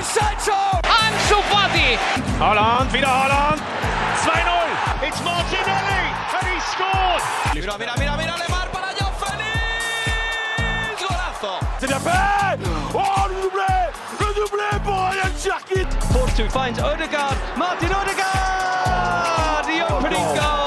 ist Sancho! Ansu Fati! Holland, wieder Holland. 2-0. It's Martinelli and he scored. Mira, mira, mira, mira, Lemar para Joao Félix! Golazo! C'est fait. Oh, le doublé. Le doublé pour Ryan Cherki. Force 2 finds Odegaard. Martin Odegaard! The opening goal!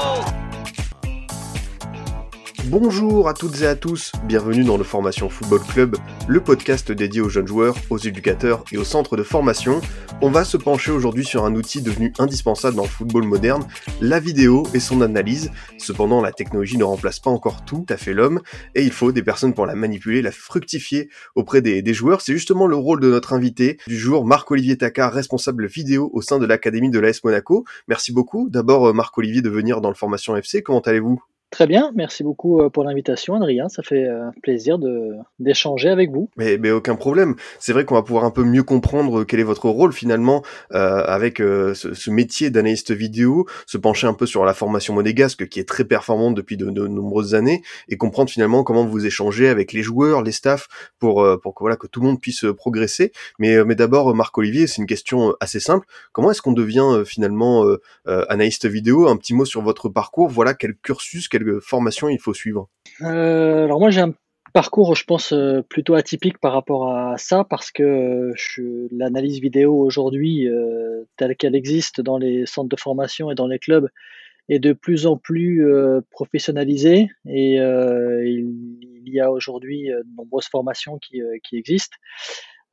Bonjour à toutes et à tous, bienvenue dans le Formation Football Club, le podcast dédié aux jeunes joueurs, aux éducateurs et aux centres de formation. On va se pencher aujourd'hui sur un outil devenu indispensable dans le football moderne, la vidéo et son analyse. Cependant, la technologie ne remplace pas encore tout à fait l'homme, et il faut des personnes pour la manipuler, la fructifier auprès des, joueurs. C'est justement le rôle de notre invité du jour, Marc-Olivier Tacard, responsable vidéo au sein de l'Académie de l'AS Monaco. Merci beaucoup d'abord euh, Marc-Olivier de venir dans le Formation FC, comment allez-vous? Très bien, merci beaucoup euh, pour l'invitation, Adrien. Ça fait euh, plaisir d'échanger avec vous. Mais, aucun problème. C'est vrai qu'on va pouvoir un peu mieux comprendre quel est votre rôle finalement euh, avec euh, ce, métier d'analyste vidéo, se pencher un peu sur la formation monégasque qui est très performante depuis de, nombreuses années et comprendre finalement comment vous échangez avec les joueurs, les staffs pour euh, que tout le monde puisse euh, progresser. Mais mais d'abord Marc Olivier, c'est une question assez simple. Comment est-ce qu'on devient euh, finalement euh, euh, analyste vidéo? Un petit mot sur votre parcours. Voilà quel cursus, formation il faut suivre. Euh, alors moi j'ai un parcours, je pense, euh, plutôt atypique par rapport à ça parce que euh, l'analyse vidéo aujourd'hui, telle qu'elle existe dans les centres de formation et dans les clubs, est de plus en plus professionnalisée et il, y a aujourd'hui de nombreuses formations qui, existent.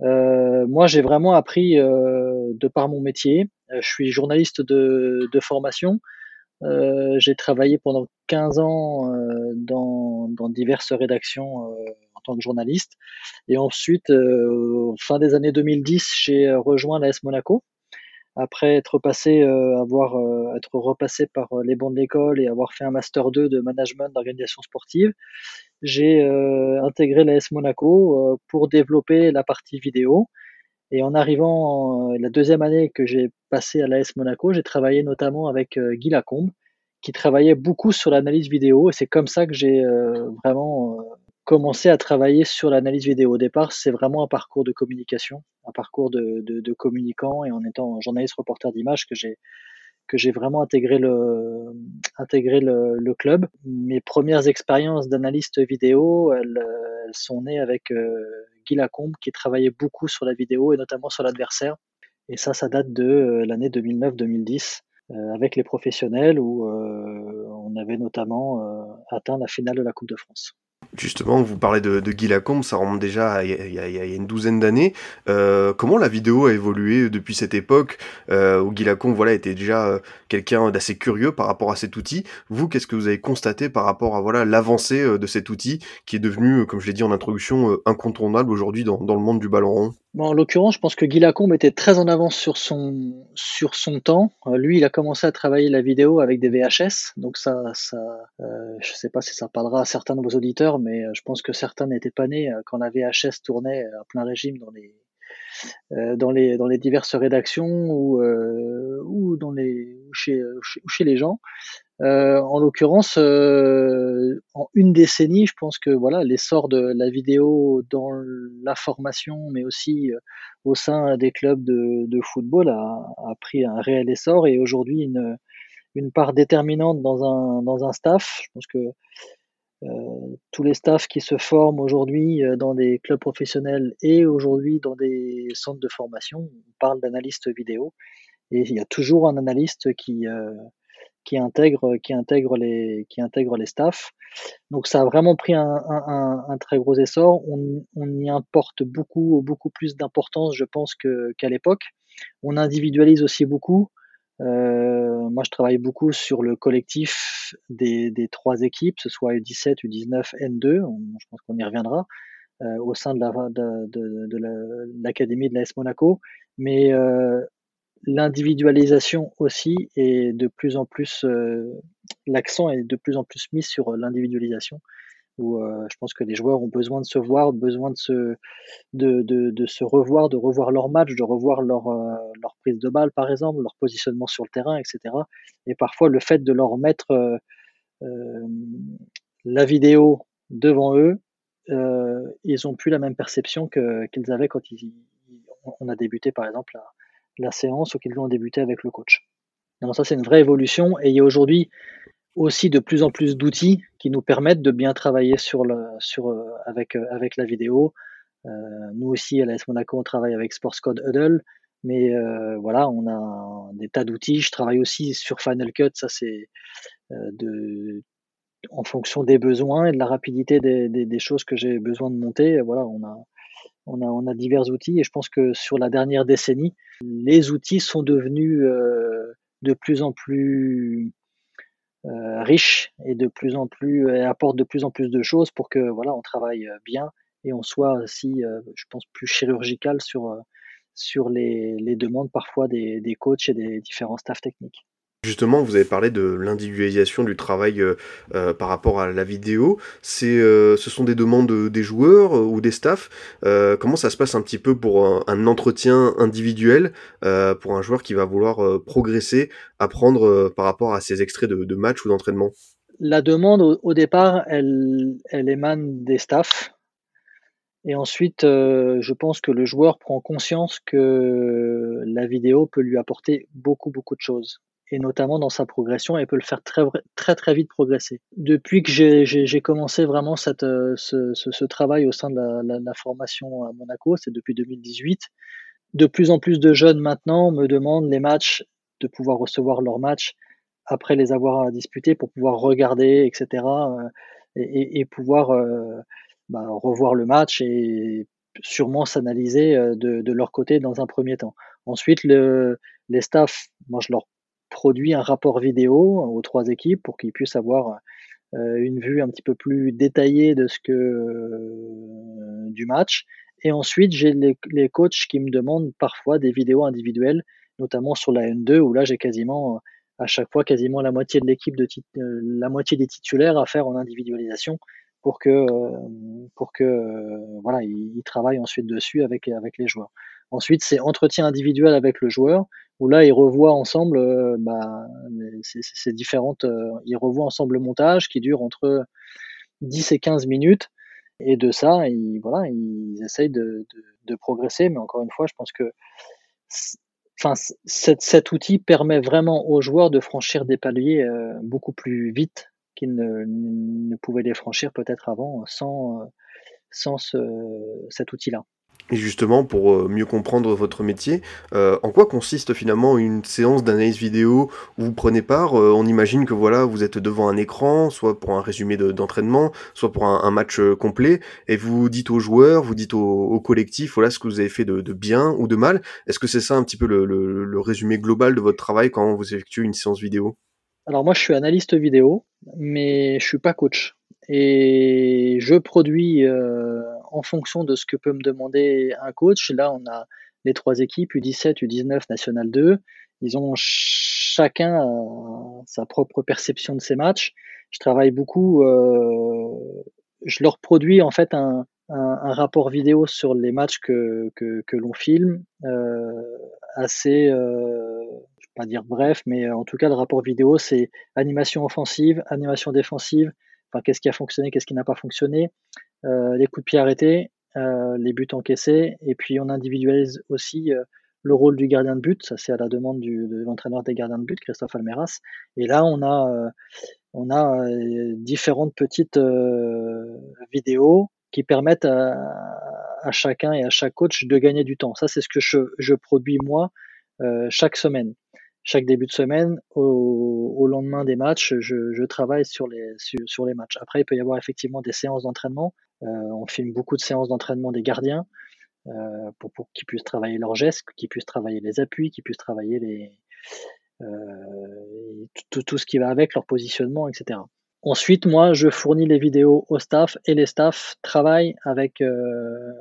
Moi, j'ai vraiment appris de par mon métier. Je suis journaliste de formation. Euh, j'ai travaillé pendant 15 ans euh, dans, diverses rédactions euh, en tant que journaliste. Et ensuite, fin des années 2010, j'ai rejoint l'AS Monaco. Après être passé, avoir, être repassé par les bancs de l'école et avoir fait un master 2 de management d'organisation sportive, j'ai intégré l'AS Monaco pour développer la partie vidéo. Et en arrivant euh, la deuxième année que j'ai passé à l'AS Monaco, j'ai travaillé notamment avec euh, Guy Lacombe, qui travaillait beaucoup sur l'analyse vidéo. Et c'est comme ça que j'ai euh, vraiment commencé à travailler sur l'analyse vidéo. Au départ, c'est vraiment un parcours de communication, un parcours de, de, de communicant. Et en étant journaliste reporter d'image, que j'ai que j'ai vraiment intégré le intégré le, club. Mes premières expériences d'analyste vidéo, elles, euh, sont nées avec euh, Guy Lacombe, qui travaillait beaucoup sur la vidéo et notamment sur l'adversaire. Et ça, ça date de euh, l'année 2009-2010 euh, avec les professionnels où on avait notamment atteint la finale de la Coupe de France. Justement, vous parlez de, de Guy Lacombe, ça remonte déjà à il y y a- une douzaine d'années. Euh, comment la vidéo a évolué depuis cette époque euh, où Guy Lacombe voilà, était déjà euh, quelqu'un d'assez curieux par rapport à cet outil? Vous, qu'est-ce que vous avez constaté par rapport à voilà l'avancée de cet outil qui est devenu, comme je l'ai dit en introduction, incontournable aujourd'hui dans le monde du ballon rond? Bon, en l'occurrence, je pense que Guy Lacombe était très en avance sur son, sur son temps. Euh, lui, il a commencé à travailler la vidéo avec des VHS. Donc ça, ça euh, je sais pas si ça parlera à certains de vos auditeurs, mais euh, je pense que certains n'étaient pas nés euh, quand la VHS tournait à plein régime dans les, euh, dans les, dans les diverses rédactions ou, ou dans les, chez, ou chez les gens. Euh, en l'occurrence, euh, en une décennie, je pense que voilà l'essor de la vidéo dans la formation, mais aussi euh, au sein des clubs de, football, a, a pris un réel essor et aujourd'hui une, une part déterminante dans un, dans un staff. Je pense que tous les staffs qui se forment aujourd'hui dans des clubs professionnels et aujourd'hui dans des centres de formation, on parle d'analyste vidéo. Et il y a toujours un analyste qui, qui intègre qui intègre les qui intègre les staffs. Donc ça a vraiment pris un, un, très gros essor. On, on y importe beaucoup beaucoup plus d'importance, je pense, qu'à l'époque. On individualise aussi beaucoup. Euh, moi, je travaille beaucoup sur le collectif des, des trois équipes, ce soit U17, U19, N2. On- je pense qu'on y reviendra euh, au sein de la de, de, de la- l'académie de l'AS Monaco. Mais euh, l'individualisation aussi est de plus en plus euh, l'accent est de plus en plus mis sur l'individualisation où euh, je pense que les joueurs ont besoin de se voir, besoin de se de, de, se revoir, de revoir leur match, de revoir leur euh, leur prise de balle par exemple, leur positionnement sur le terrain, etc. Et parfois le fait de leur mettre euh, euh, la vidéo devant eux, euh, ils ont plus la même perception que qu'ils avaient quand ils on a débuté par exemple la, la séance ou qu'ils ont débuté avec le coach. Donc ça c'est une vraie évolution et il y a aujourd'hui aussi de plus en plus d'outils qui nous permettent de bien travailler sur le, sur, euh, avec, euh, avec la vidéo. Euh, nous aussi, à l'AS Monaco, on travaille avec Sportscode Huddle, mais voilà, on a des tas d'outils. Je travaille aussi sur Final Cut, ça c'est de en fonction des besoins et de la rapidité des, des choses que j'ai besoin de monter. Voilà, on a, on a, on a divers outils et je pense que sur la dernière décennie, les outils sont devenus euh, de plus en plus euh, riches et de plus en plus apportent de plus en plus de choses pour que voilà on travaille bien et on soit aussi, euh, je pense, plus chirurgical sur sur les, les demandes parfois des, des coachs et des différents staffs techniques. Justement, vous avez parlé de l'individualisation du travail euh, euh, par rapport à la vidéo. Euh, ce sont des demandes des joueurs ou des staffs. comment ça se passe un petit peu pour un, entretien individuel pour un joueur qui va vouloir progresser, apprendre par rapport à ses extraits de, de match ou d'entraînement? La demande au, départ, elle émane des staffs. Et ensuite, je pense que le joueur prend conscience que la vidéo peut lui apporter beaucoup, beaucoup de choses et notamment dans sa progression, elle peut le faire très très très vite progresser. Depuis que j'ai commencé vraiment cette, euh, ce, travail au sein de la, formation à Monaco, c'est depuis 2018, de plus en plus de jeunes maintenant me demandent les matchs, de pouvoir recevoir leurs matchs après les avoir disputés pour pouvoir regarder, etc. Euh, et, et, pouvoir euh, bah, revoir le match et sûrement s'analyser de, de, leur côté dans un premier temps. Ensuite, le, les staffs, moi je leur produit un rapport vidéo aux trois équipes pour qu'ils puissent avoir euh, une vue un petit peu plus détaillée de ce que euh, du match. Et ensuite, j'ai les, coachs qui me demandent parfois des vidéos individuelles, notamment sur la N2, où là j'ai quasiment à chaque fois quasiment la moitié euh, des titulaires à faire en individualisation pour que voilà ils, travaillent ensuite dessus avec les joueurs. Ensuite, c'est entretien individuel avec le joueur où là ils revoient ensemble euh, bah, ces différentes euh, ils revoient ensemble le montage qui dure entre 10 et 15 minutes. Et de ça ils voilà ils essayent de, progresser. Mais encore une fois je pense que enfin cet, outil permet vraiment aux joueurs de franchir des paliers euh, beaucoup plus vite qu'ils ne, pouvaient les franchir peut-être avant sans sans ce, cet outil là et justement, pour euh, mieux comprendre votre métier, euh, en quoi consiste finalement une séance d'analyse vidéo où vous prenez part euh, On imagine que voilà, vous êtes devant un écran, soit pour un résumé d'entraînement, soit pour un, match complet, et vous dites aux joueurs, vous dites au, collectif, voilà ce que vous avez fait de, bien ou de mal. Est-ce que c'est ça un petit peu le, résumé global de votre travail quand vous effectuez une séance vidéo? Alors moi, je suis analyste vidéo, mais je suis pas coach et je produis en fonction de ce que peut me demander un coach. Là, on a les trois équipes, U17, U19, National 2. Ils ont chacun euh, sa propre perception de ces matchs. Je travaille beaucoup, euh, je leur produis en fait un, rapport vidéo sur les matchs que, que, l'on filme, euh, assez, je vais pas dire bref, mais en tout cas le rapport vidéo c'est animation offensive, animation défensive, enfin qu'est-ce qui a fonctionné, qu'est-ce qui n'a pas fonctionné, les coups de pied arrêtés, euh, les buts encaissés, et puis on individualise aussi euh, le rôle du gardien de but, ça c'est à la demande de l'entraîneur des gardiens de but, Christophe Almeras. Et là on a euh, on a euh, différentes petites vidéos qui permettent à, chacun et à chaque coach de gagner du temps. Ça c'est ce que je, je produis moi chaque semaine chaque début de semaine, au, lendemain des matchs, je, travaille sur les, sur, les matchs. Après, il peut y avoir effectivement des séances d'entraînement. Euh, on filme beaucoup de séances d'entraînement des gardiens euh, pour, qu'ils puissent travailler leurs gestes, qu'ils puissent travailler les appuis, qu'ils puissent travailler euh, tout, ce qui va avec, leur positionnement, etc. Ensuite, moi, je fournis les vidéos au staff et les staffs travaillent avec, leurs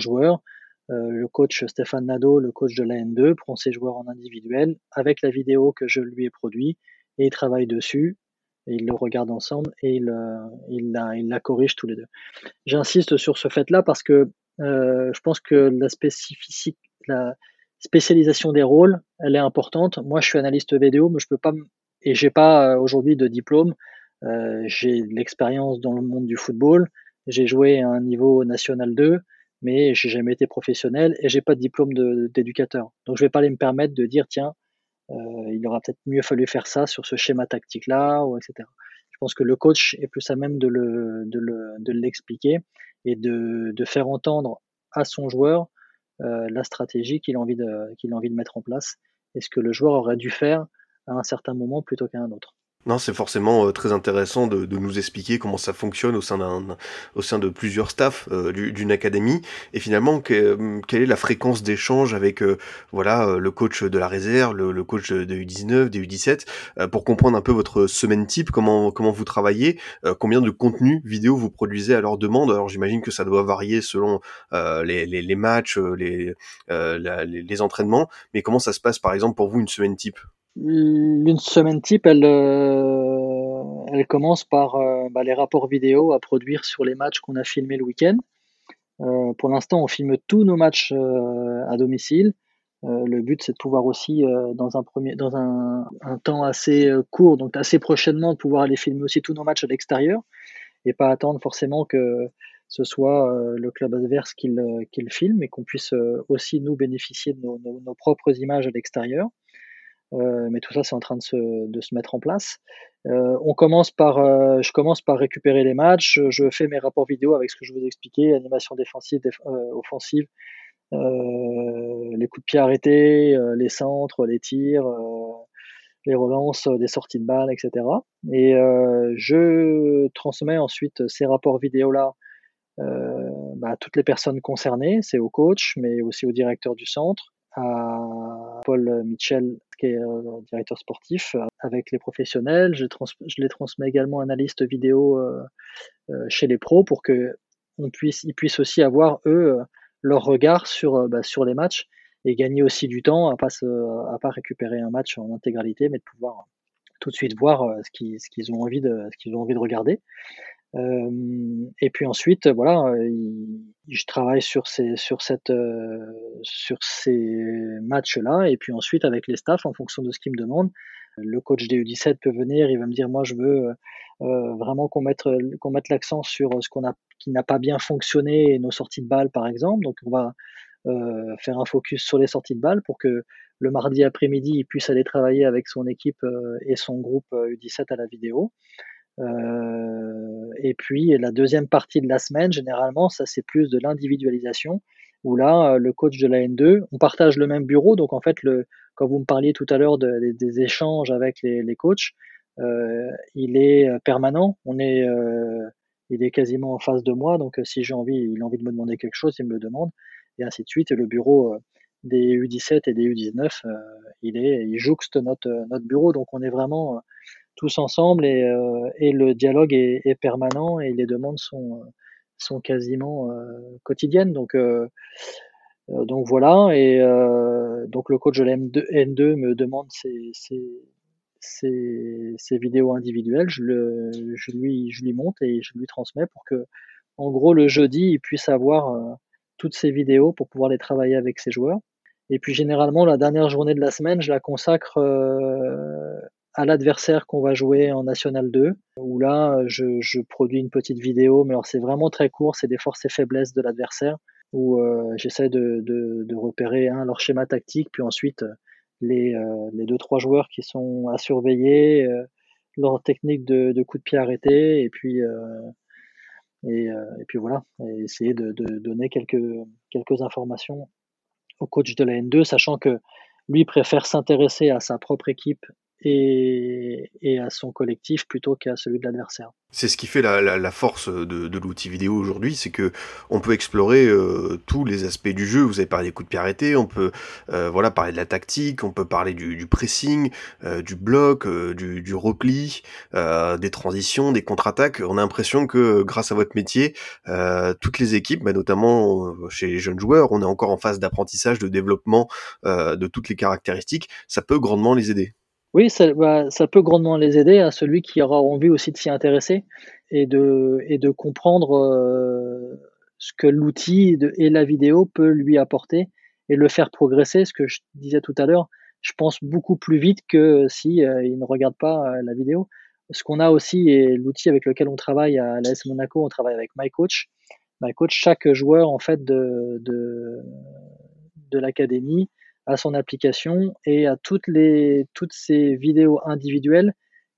joueurs le coach Stéphane Nadeau, le coach de la N2, prend ses joueurs en individuel avec la vidéo que je lui ai produit et ils travaillent dessus. Et ils le regardent ensemble et ils, euh, la, ils corrigent tous les deux. J'insiste sur ce fait-là parce que euh, je pense que la la spécialisation des rôles, elle est importante. Moi, je suis analyste vidéo, mais je peux pas et j'ai pas euh, aujourd'hui de diplôme. J'ai de l'expérience dans le monde du football. J'ai joué à un niveau national 2 mais j'ai jamais été professionnel et j'ai pas de diplôme d'éducateur. Donc je vais pas aller me permettre de dire tiens, il aurait peut-être mieux fallu faire ça sur ce schéma tactique là, ou etc. Je pense que le coach est plus à même de le de l'expliquer et de, de faire entendre à son joueur euh, la stratégie qu'il a envie de qu'il a envie de mettre en place et ce que le joueur aurait dû faire à un certain moment plutôt qu'à un autre. Non, c'est forcément euh, très intéressant de, de, nous expliquer comment ça fonctionne au sein d'un, au sein de plusieurs staffs euh, d'une académie, et finalement que, quelle est la fréquence d'échange avec euh, voilà le coach de la réserve, le, coach de U19, des U17, pour comprendre un peu votre semaine type, comment comment vous travaillez, combien de contenu vidéo vous produisez à leur demande. Alors j'imagine que ça doit varier selon les, les, les, matchs, les, les les entraînements, mais comment ça se passe par exemple pour vous une semaine type? Une semaine type, elle, euh, elle commence par euh, bah, les rapports vidéo à produire sur les matchs qu'on a filmés le week-end. Euh, pour l'instant, on filme tous nos matchs à domicile. le but, c'est de pouvoir aussi, dans un temps assez court, donc assez prochainement, de pouvoir aller filmer aussi tous nos matchs à l'extérieur et pas attendre forcément que ce soit le club adverse qui le, filme et qu'on puisse aussi nous bénéficier de nos propres images à l'extérieur. Euh, mais tout ça, c'est en train de se, de se, mettre en place. Euh, on commence par, euh, je commence par récupérer les matchs. Je, fais mes rapports vidéo avec ce que je vous ai expliqué animation défensive, offensive, les coups de pied arrêtés, les centres, les tirs, les relances, les sorties de balles, etc. Et je transmets ensuite ces rapports vidéo là bah, à toutes les personnes concernées, c'est au coach, mais aussi au directeur du centre, à Paul Mitchell, qui est euh, directeur sportif, euh, avec les professionnels. Je, les transmets également analystes vidéo euh, chez les pros pour que on puisse, puissent aussi avoir eux leur regard sur bah, sur les matchs et gagner aussi du temps à pas pas récupérer un match en intégralité, mais de pouvoir tout de suite voir ce qu'ils ont ce qu'ils ont envie de regarder. Euh, et puis ensuite, voilà, je travaille sur ces, sur cette, euh, sur ces matchs-là. Et puis ensuite, avec les staffs, en fonction de ce qu'ils me demandent, le coach des U17 peut venir, il va me dire, moi, je veux euh, vraiment qu'on mette, qu'on mette l'accent sur ce qu'on a, qui n'a pas bien fonctionné, nos sorties de balles, par exemple. Donc, on va faire un focus sur les sorties de balles pour que le mardi après-midi, il puisse aller travailler avec son équipe et son groupe U17 à la vidéo. Euh, et puis la deuxième partie de la semaine, généralement, ça c'est plus de l'individualisation, où là, euh, le coach de la N2, on partage le même bureau, donc en fait, le, quand vous me parliez tout à l'heure de, des échanges avec les, coachs, euh, il est permanent, on est, il est quasiment en face de moi, donc si j'ai envie, il a envie de me demander quelque chose, il me le demande, et ainsi de suite. Et le bureau des U17 et des U19, il est, il jouxte notre notre bureau, donc on est vraiment tous ensemble et, euh, et le dialogue est, est, permanent et les demandes sont, sont quasiment euh, quotidiennes. Donc, euh, donc voilà, et donc le coach de la N2 me demande ces, ces, ces vidéos individuelles, je, le, je, lui, je lui monte et je lui transmets pour que, en gros, le jeudi, il puisse avoir toutes ces vidéos pour pouvoir les travailler avec ses joueurs. Et puis généralement, la dernière journée de la semaine, je la consacre euh, à l'adversaire qu'on va jouer en National 2, où là, je, produis une petite vidéo, mais alors c'est vraiment très court, c'est des forces et faiblesses de l'adversaire, où euh, j'essaie de, repérer un, leur schéma tactique, puis ensuite les, euh, les deux trois joueurs qui sont à surveiller, euh, leur technique de, coup de pied arrêté, et puis euh, et, puis voilà, et essayer de, de, donner quelques quelques informations au coach de la N2, sachant que lui préfère s'intéresser à sa propre équipe et, à son collectif plutôt qu'à celui de l'adversaire. C'est ce qui fait la, force de, l'outil vidéo aujourd'hui, c'est que on peut explorer euh, tous les aspects du jeu. Vous avez parlé des coups de pied arrêtés, on peut euh, voilà parler de la tactique, on peut parler du, pressing, euh, du bloc, du, repli, des transitions, des contre-attaques. On a l'impression que grâce à votre métier, toutes les équipes, bah, notamment chez les jeunes joueurs, on est encore en phase d'apprentissage, de développement de toutes les caractéristiques. Ça peut grandement les aider. Oui, ça, bah, ça, peut grandement les aider à celui qui aura envie aussi de s'y intéresser et de, et de comprendre euh, ce que l'outil et la vidéo peut lui apporter et le faire progresser. Ce que je disais tout à l'heure, je pense beaucoup plus vite que si euh, il ne regarde pas euh, la vidéo. Ce qu'on a aussi et l'outil avec lequel on travaille à l'AS Monaco, on travaille avec MyCoach, My Coach, chaque joueur en fait de, de, de l'académie a son application et a toutes les toutes ces vidéos individuelles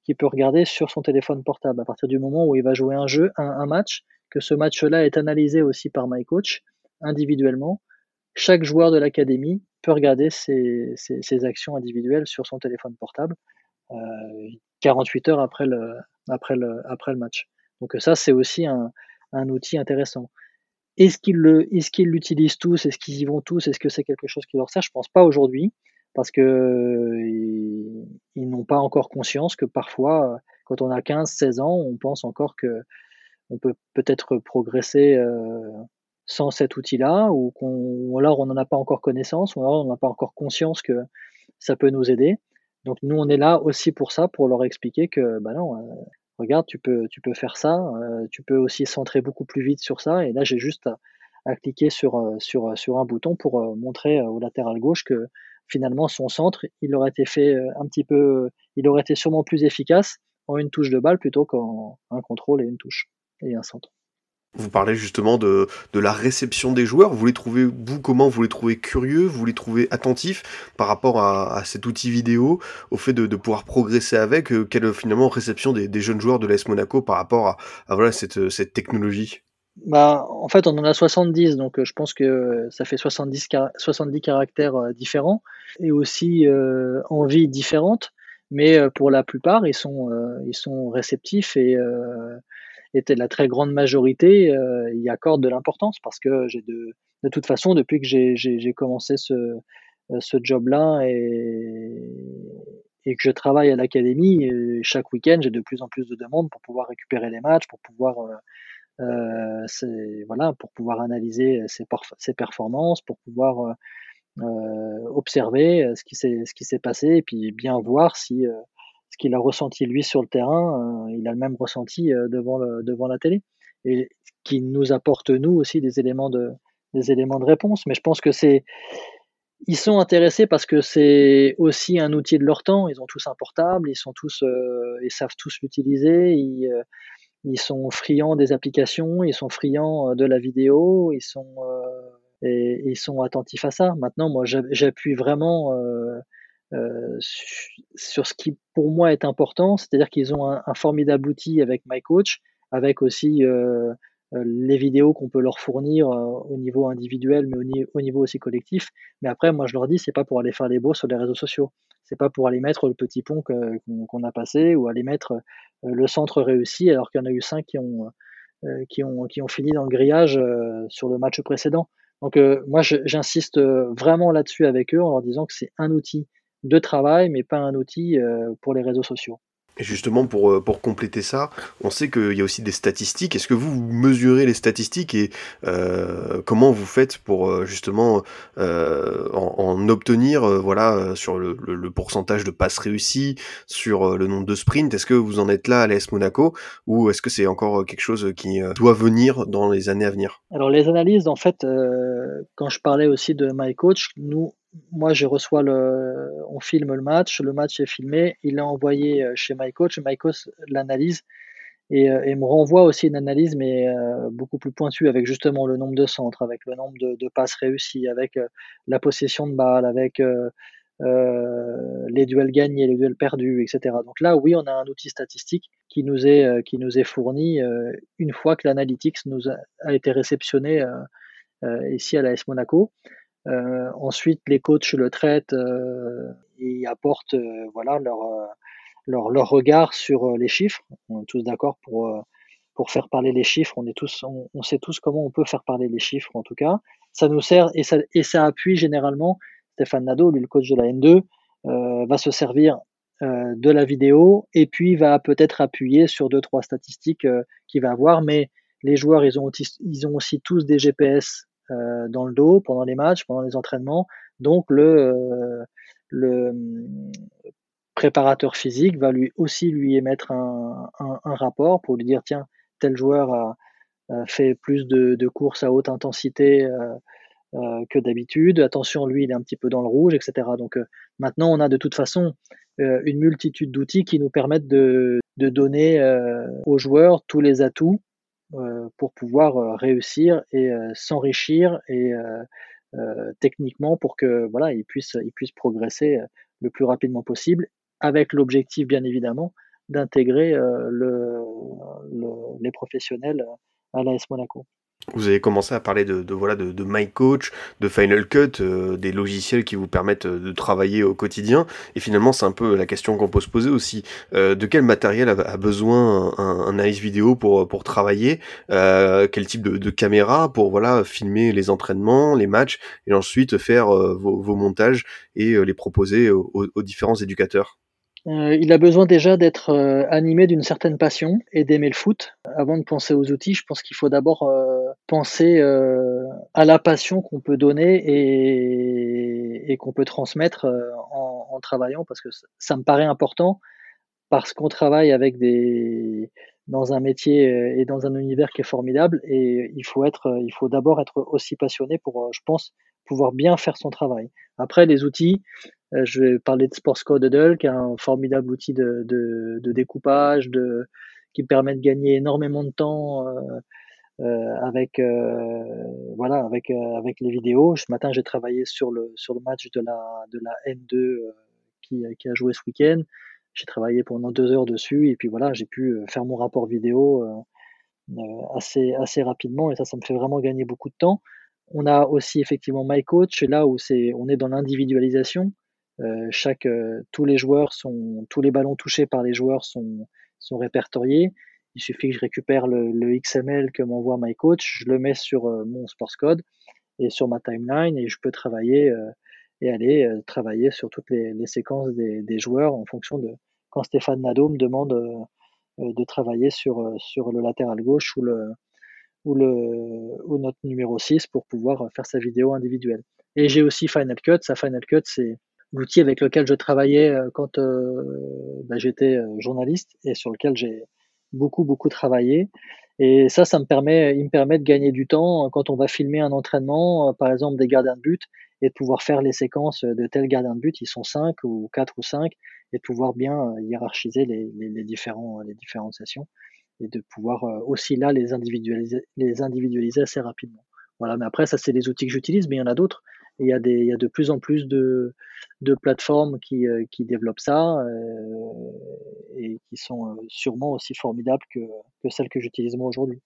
qu'il peut regarder sur son téléphone portable. À partir du moment où il va jouer un jeu, un, match, que ce match-là est analysé aussi par My Coach individuellement, chaque joueur de l'académie peut regarder ses, ses, ses, actions individuelles sur son téléphone portable euh, 48 heures après le, après le, après le match. Donc ça, c'est aussi un, un outil intéressant. Est-ce qu'ils l'utilisent tous? Est-ce qu'ils y vont tous? Est-ce que c'est quelque chose qui leur sert? Je pense pas aujourd'hui parce que ils, n'ont pas encore conscience que parfois, quand on a 15, 16 ans, on pense encore que on peut peut-être progresser euh, sans cet outil-là, ou alors on n'en a pas encore connaissance, ou alors on n'a pas encore conscience que ça peut nous aider. Donc nous, on est là aussi pour ça, pour leur expliquer que, bah non, euh, regarde, tu peux, tu peux faire ça, euh, tu peux aussi centrer beaucoup plus vite sur ça, et là j'ai juste à, cliquer sur, euh, sur, un bouton pour euh, montrer au latéral gauche que finalement son centre, il aurait été fait un petit peu, il aurait été sûrement plus efficace en une touche de balle plutôt qu'en un contrôle et une touche et un centre. Vous parlez justement de, la réception des joueurs. Vous les trouvez, vous, comment vous les trouvez curieux Vous les trouvez attentifs par rapport à, cet outil vidéo, au fait de, pouvoir progresser avec euh, Quelle finalement réception des, jeunes joueurs de l'AS Monaco par rapport à, voilà, cette, cette technologie? Bah, en fait, on en a 70, donc je pense que ça fait 70, 70 caractères différents et aussi euh, envies différentes, mais pour la plupart, ils sont, euh, ils sont réceptifs et euh, était la très grande majorité euh, y accorde de l'importance parce que de, toute façon, depuis que j'ai commencé ce, ce job-là et, que je travaille à l'académie, chaque week-end, j'ai de plus en plus de demandes pour pouvoir récupérer les matchs, pour pouvoir euh, voilà, pour pouvoir analyser ses, performances, pour pouvoir euh, observer ce qui s'est passé et puis bien voir si qu'il a ressenti lui sur le terrain, euh, il a le même ressenti euh, devant, la télé. Et qui nous apporte, nous aussi, des éléments de, des éléments de réponse. Mais je pense que c'est. Ils sont intéressés parce que c'est aussi un outil de leur temps. Ils ont tous un portable, ils sont tous, euh, savent tous l'utiliser. Ils, euh, ils sont friands des applications, ils sont friands de la vidéo, ils sont ils sont attentifs à ça. Maintenant, moi, j'appuie vraiment sur ce qui pour moi est important, c'est-à-dire qu'ils ont un, formidable outil avec MyCoach, avec aussi euh, les vidéos qu'on peut leur fournir euh, au niveau individuel, mais au, au, niveau aussi collectif. Mais après, moi je leur dis, c'est pas pour aller faire les beaux sur les réseaux sociaux, c'est pas pour aller mettre le petit pont qu'on qu a passé ou aller mettre le centre réussi, alors qu'il y en a eu cinq qui ont qui ont qui ont fini dans le grillage sur le match précédent. Donc moi j'insiste vraiment là-dessus avec eux en leur disant que c'est un outil de travail, mais pas un outil euh, pour les réseaux sociaux. Et justement, pour, euh, pour compléter ça, on sait qu'il y a aussi des statistiques. Est-ce que vous mesurez les statistiques et euh, comment vous faites pour justement euh, en, en, obtenir, euh, voilà, sur le, le, le, pourcentage de passes réussies, sur le nombre de sprints? Est-ce que vous en êtes là à l'AS Monaco ou est-ce que c'est encore quelque chose qui doit venir dans les années à venir? Alors les analyses, en fait, quand je parlais aussi de My Coach, nous, moi, je reçois le, on filme le match, le match est filmé, il est envoyé euh, chez MyCoach, MyCoach l'analyse et, euh, et, me renvoie aussi une analyse, mais euh, beaucoup plus pointue, avec justement le nombre de centres, avec le nombre de, passes réussies, avec la possession de balle, avec les duels gagnés, les duels perdus, etc. Donc là, oui, on a un outil statistique qui nous est, qui nous est fourni une fois que l'analytics nous a, été réceptionné ici à la S Monaco. Euh, ensuite, les coachs le traitent euh, et apportent euh, voilà leur, leur, leur regard sur les chiffres. On est tous d'accord pour pour faire parler les chiffres. On est tous, on, sait tous comment on peut faire parler les chiffres en tout cas. Ça nous sert et ça, et ça appuie généralement. Stéphane Nadeau, lui le coach de la N2, euh, va se servir euh, de la vidéo et puis va peut-être appuyer sur deux trois statistiques euh, qu'il va avoir. Mais les joueurs, ils ont, ils ont aussi tous des GPS euh, dans le dos pendant les matchs, pendant les entraînements. Donc le, euh, le préparateur physique va lui aussi lui émettre un, rapport pour lui dire tiens tel joueur a, fait plus de, courses à haute intensité euh, euh, que d'habitude. Attention, lui, il est un petit peu dans le rouge, etc. Donc euh, maintenant, on a de toute façon euh, une multitude d'outils qui nous permettent de donner aux joueurs tous les atouts pour pouvoir réussir et s'enrichir et techniquement pour que voilà, ils puissent, progresser le plus rapidement possible, avec l'objectif bien évidemment d'intégrer le, les professionnels à l'AS Monaco. Vous avez commencé à parler de, voilà de, de MyCoach, de Final Cut, euh, des logiciels qui vous permettent euh, de travailler au quotidien. Et finalement, c'est un peu la question qu'on peut se poser aussi. Euh, de quel matériel a, besoin un, un vidéo pour pour travailler? Quel type de, caméra pour voilà filmer les entraînements, les matchs, et ensuite faire vos, montages et les proposer aux différents éducateurs? Euh, il a besoin déjà d'être euh, animé d'une certaine passion et d'aimer le foot. Avant de penser aux outils, je pense qu'il faut d'abord euh, penser à la passion qu'on peut donner et, qu'on peut transmettre en, travaillant, parce que ça me paraît important, parce qu'on travaille avec des dans un métier et dans un univers qui est formidable, et il faut être, il faut d'abord être aussi passionné pour, je pense, pouvoir bien faire son travail. Après, les outils, euh, je vais parler de Sportscode Huddle, qui est un formidable outil de, de, découpage, de, qui permet de gagner énormément de temps euh, euh, avec euh, voilà avec euh, avec les vidéos. Ce matin, j'ai travaillé sur le sur le match de la de la N2 qui, qui a joué ce week-end. J'ai travaillé pendant deux heures dessus et puis voilà, j'ai pu faire mon rapport vidéo assez assez rapidement et ça, ça me fait vraiment gagner beaucoup de temps. On a aussi effectivement MyCoach, là où c'est on est dans l'individualisation. Euh, chaque, euh, tous les joueurs sont, tous les ballons touchés par les joueurs sont, sont répertoriés. Il suffit que je récupère le, XML que m'envoie my coach, je le mets sur euh, mon source code et sur ma timeline et je peux travailler et aller travailler sur toutes les, séquences des, joueurs en fonction de quand Stéphane Nadeau me demande de travailler sur, sur le latéral gauche ou le, ou le ou notre numéro 6 pour pouvoir faire sa vidéo individuelle. Et j'ai aussi Final Cut. Ça, Final Cut, c'est l'outil avec lequel je travaillais euh, quand euh, bah, j'étais euh, journaliste et sur lequel j'ai beaucoup beaucoup travaillé. Et ça, ça me permet, il me permet de gagner du temps quand on va filmer un entraînement, par exemple des gardiens de but, et de pouvoir faire les séquences de tel gardien de but. Ils sont cinq ou quatre ou cinq, et de pouvoir bien hiérarchiser les, les, les différents les différentes sessions et de pouvoir aussi là les individualiser les individualiser assez rapidement. Voilà. Mais après, ça c'est les outils que j'utilise, mais il y en a d'autres il y, a de plus en plus de, plateformes qui, euh, qui développent ça euh, et qui sont euh, sûrement aussi formidables que celles que j'utilise moi aujourd'hui.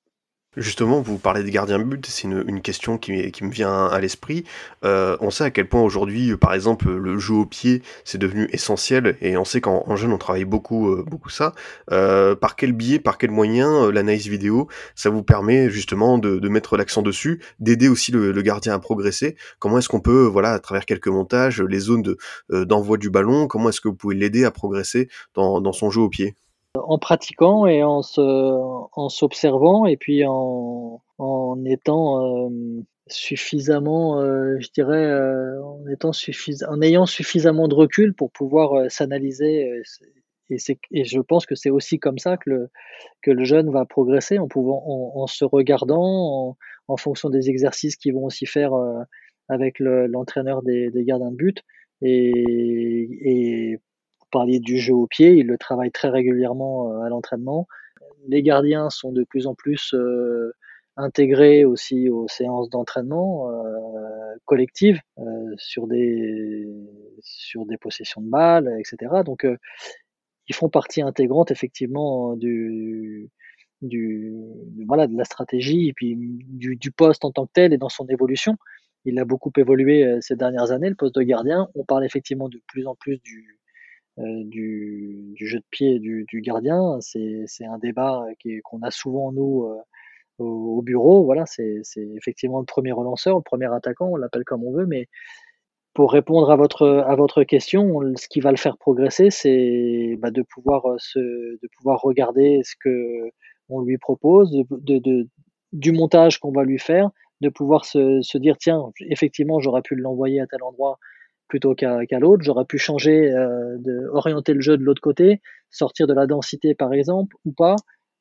Justement, vous parlez de gardien de but, c'est une, question qui, me vient à l'esprit. Euh, on sait à quel point aujourd'hui, par exemple, le jeu au pied, c'est devenu essentiel, et on sait qu'en jeune, on travaille beaucoup, euh, beaucoup ça. Euh, par quel biais, par quel moyen, euh, l'analyse vidéo, ça vous permet justement de, mettre l'accent dessus, d'aider aussi le, le, gardien à progresser? Comment est-ce qu'on peut, voilà, à travers quelques montages, les zones d'envoi du ballon, comment est-ce que vous pouvez l'aider à progresser dans, dans son jeu au pied? En pratiquant et en se, en s'observant et puis en, en étant euh, suffisamment, euh, je dirais, euh, en étant en ayant suffisamment de recul pour pouvoir s'analyser. Et, c'est, et je pense que c'est aussi comme ça que le, que le jeune va progresser en pouvant, en, se regardant, en, en, fonction des exercices qu'ils vont aussi faire avec le, l'entraîneur des, des gardiens de but. Et, et parliez du jeu au pied, il le travaille très régulièrement euh, à l'entraînement. Les gardiens sont de plus en plus euh, intégrés aussi aux séances d'entraînement euh, collectives sur des sur des possessions de balles, etc. Donc ils font partie intégrante effectivement du du voilà de la stratégie et puis du, du poste en tant que tel et dans son évolution. Il a beaucoup évolué ces dernières années le poste de gardien. On parle effectivement de plus en plus du euh, du, jeu de pied du, gardien. C'est un débat qu'on a souvent, nous, euh, au, au, bureau. Voilà, c'est effectivement le premier relanceur, le premier attaquant, on l'appelle comme on veut, mais pour répondre à votre, à votre question, ce qui va le faire progresser, c'est bah, de, pouvoir euh, de pouvoir regarder ce que on lui propose, de, du montage qu'on va lui faire, de pouvoir se, se dire tiens, effectivement, j'aurais pu l'envoyer à tel endroit, plutôt qu'à l'autre. J'aurais pu changer, euh, orienter le jeu de l'autre côté, sortir de la densité par exemple, ou pas,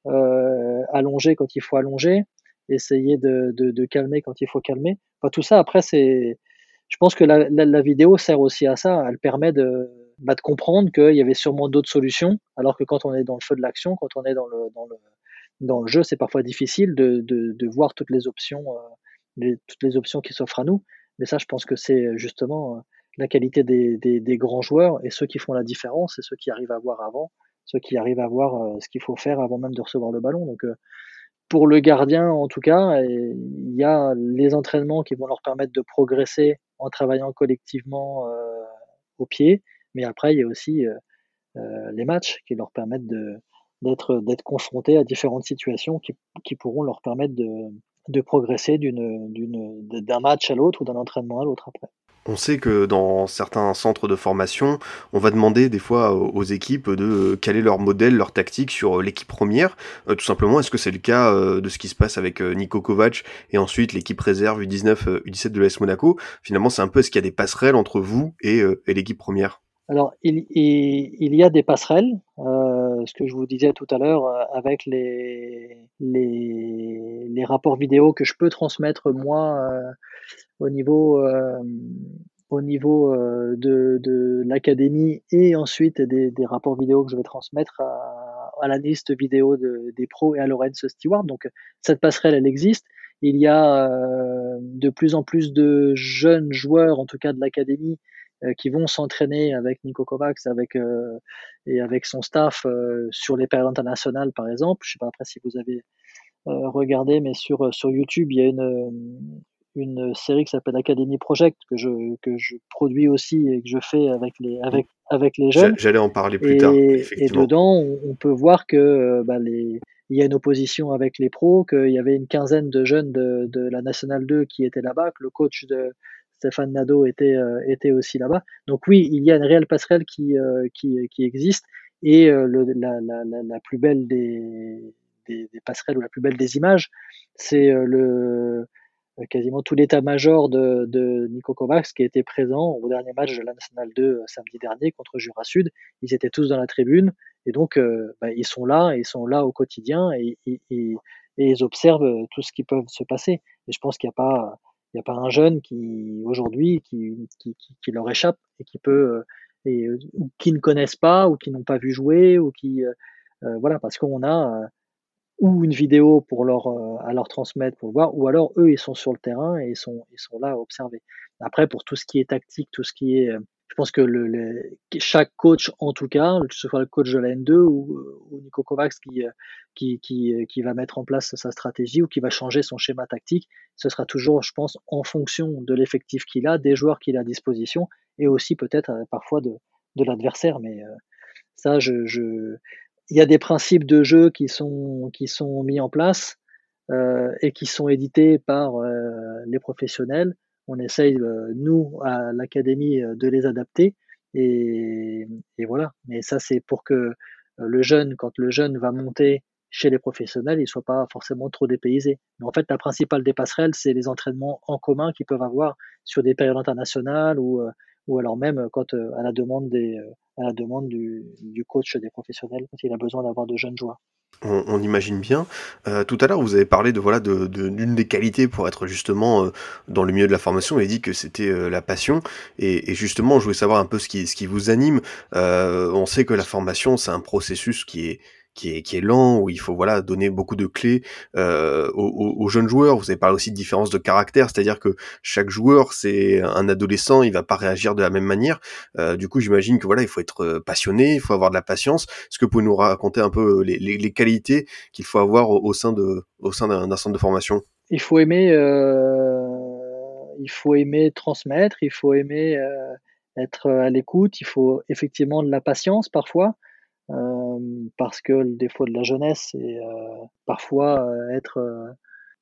euh, allonger quand il faut allonger, essayer de, calmer quand il faut calmer. Tout ça, après. Je pense que la, vidéo sert aussi à ça. Elle permet de, bah, de comprendre qu'il y avait sûrement d'autres solutions, alors que quand on est dans le feu de l'action, quand on est dans le, jeu, c'est parfois difficile de, voir toutes les options, les, toutes les options qui s'offrent à nous. Mais ça, je pense que c'est justement la qualité des, grands joueurs et ceux qui font la différence et ceux qui arrivent à voir avant, ceux qui arrivent à voir ce qu'il faut faire avant même de recevoir le ballon. Donc, pour le gardien, en tout cas, il y a les entraînements qui vont leur permettre de progresser en travaillant collectivement euh, au pied, mais après, il y a aussi euh, euh, les matchs qui leur permettent d'être, confrontés à différentes situations qui, pourront leur permettre de, progresser d'un match à l'autre ou d'un entraînement à l'autre après. On sait que dans certains centres de formation, on va demander des fois aux équipes de caler leur modèle, leur tactique sur l'équipe première. Euh, tout simplement, est-ce que c'est le cas euh, de ce qui se passe avec euh, Nico Kovac et ensuite l'équipe réserve U19, U17 de l'AS Monaco? Finalement, c'est un peu, est-ce qu'il y a des passerelles entre vous et, l'équipe première? Alors, il, y a des passerelles, euh, ce que je vous disais tout à l'heure, avec les, rapports vidéo que je peux transmettre moi euh, au niveau, euh, au niveau euh, de, de l'académie et ensuite des, des, rapports vidéo que je vais transmettre à, à la liste vidéo de, des pros et à Lorenz Stewart. Donc cette passerelle, elle existe. Il y a euh, de plus en plus de jeunes joueurs, en tout cas de l'académie, qui vont s'entraîner avec Nico Kovacs avec, et avec son staff sur les périodes internationales, par exemple. Je sais pas après si vous avez regardé, mais sur, sur YouTube, il y a une, une série qui s'appelle Academy Project que je, que je produis aussi et que je fais avec les, avec, avec les jeunes. J'allais en parler plus et, tard. Et dedans, on, on peut voir que euh, bah, les, il y a une opposition avec les pros, qu'il y avait une quinzaine de jeunes de, de la Nationale 2 qui étaient là-bas, que le coach de Stéphane Nadeau était, euh, était aussi là-bas. Donc oui, il y a une réelle passerelle qui, euh, qui, qui existe et le, la, la, la, plus belle des, des, des, passerelles ou la plus belle des images, c'est le quasiment tout l'état-major de, de Nico Kovacs qui était présent au dernier match de la Nationale 2 euh, samedi dernier contre Jura Sud. Ils étaient tous dans la tribune et donc euh, bah, ils sont là, ils sont là au quotidien et, et, et, ils observent tout ce qui peut se passer. Et je pense qu'il n'y a pas a pas un jeune qui aujourd'hui qui, qui, qui, qui, leur échappe et qui peut et ou qui ne connaissent pas ou qui n'ont pas vu jouer ou qui euh, voilà parce qu'on a ou une vidéo pour leur, euh, à leur transmettre pour voir, ou alors eux, ils sont sur le terrain et ils sont, ils sont là à observer. Après, pour tout ce qui est tactique, tout ce qui est, euh, je pense que le, le chaque coach, en tout cas, que ce soit le coach de la N2 ou, ou Nico Kovacs qui, euh, qui, qui, qui va mettre en place sa stratégie ou qui va changer son schéma tactique, ce sera toujours, je pense, en fonction de l'effectif qu'il a, des joueurs qu'il a à disposition et aussi peut-être parfois de, de l'adversaire. Mais ça, je, je, il y a des principes de jeu qui sont, qui sont mis en place euh, et qui sont édités par euh, les professionnels. On essaye, euh, nous, à l'académie, de les adapter. Et, voilà. Mais ça, c'est pour que le jeune, quand le jeune va monter chez les professionnels, il soit pas forcément trop dépaysé. Mais en fait, la principale des passerelles, c'est les entraînements en commun qu'ils peuvent avoir sur des périodes internationales ou, ou alors même quand à la demande des à la demande du, du, coach des professionnels quand il a besoin d'avoir de jeunes joueurs. On, imagine bien. Euh, tout à l'heure, vous avez parlé de voilà de d'une des qualités pour être justement euh, dans le milieu de la formation. Avez dit que c'était euh, la passion. Et, et, justement, je voulais savoir un peu ce qui ce qui vous anime. Euh, on sait que la formation, c'est un processus qui est qui est, qui est lent, où il faut voilà donner beaucoup de clés euh, aux, aux, jeunes joueurs. Vous avez parlé aussi de différence de caractère, c'est-à-dire que chaque joueur, c'est un adolescent, il va pas réagir de la même manière. Euh, du coup, j'imagine que voilà, il faut être euh, passionné, il faut avoir de la patience. Est-ce que vous pouvez nous raconter un peu les, les, les qualités qu'il faut avoir au, au, sein de au sein d'un centre de formation? Il faut aimer, euh, il faut aimer transmettre, il faut aimer euh, être à l'écoute, il faut effectivement de la patience parfois. Euh, parce que le défaut de la jeunesse, c'est euh, parfois euh, être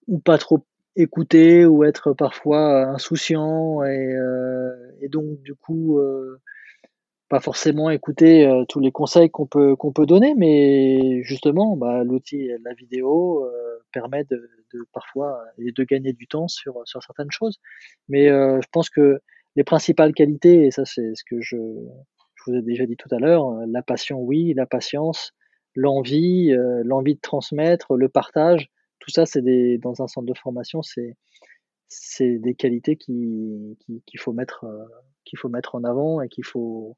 ou pas trop écouté ou être parfois insouciant et, donc du coup pas forcément écouter tous les conseils qu'on peut qu'on peut donner, mais justement, bah, l'outil la vidéo permet de, de, parfois et de gagner du temps sur sur certaines choses. Mais je pense que les principales qualités, et ça c'est ce que je vous ai déjà dit tout à l'heure, euh, la passion, oui, la patience, l'envie, euh, l'envie de transmettre, le partage, tout ça, c'est des, dans un centre de formation, c'est, c'est des qualités qui, qu'il faut mettre, euh, qu'il faut mettre en avant et qu'il faut,